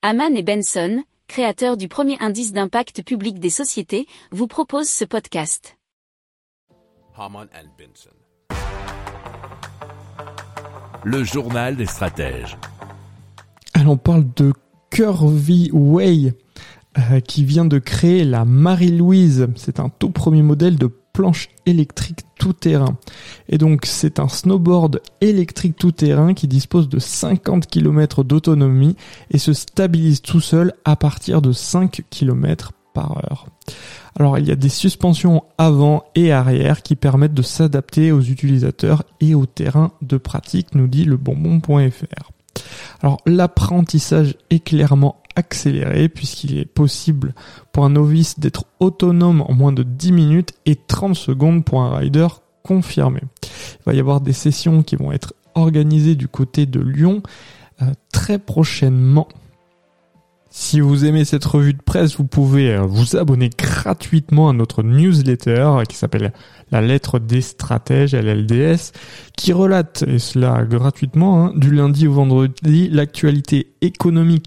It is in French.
Haman et Benson, créateurs du premier indice d'impact public des sociétés, vous proposent ce podcast. Haman and Benson. Le journal des stratèges. Alors on parle de Curvy Way euh, qui vient de créer la Marie-Louise. C'est un tout premier modèle de planche électrique tout-terrain. Et donc c'est un snowboard électrique tout-terrain qui dispose de 50 km d'autonomie et se stabilise tout seul à partir de 5 km par heure. Alors il y a des suspensions avant et arrière qui permettent de s'adapter aux utilisateurs et au terrain de pratique, nous dit le bonbon.fr. Alors l'apprentissage est clairement accéléré puisqu'il est possible pour un novice d'être autonome en moins de 10 minutes et 30 secondes pour un rider confirmé. Il va y avoir des sessions qui vont être organisées du côté de Lyon euh, très prochainement. Si vous aimez cette revue de presse, vous pouvez euh, vous abonner gratuitement à notre newsletter qui s'appelle La lettre des stratèges, LLDS, qui relate, et cela gratuitement, hein, du lundi au vendredi, l'actualité économique,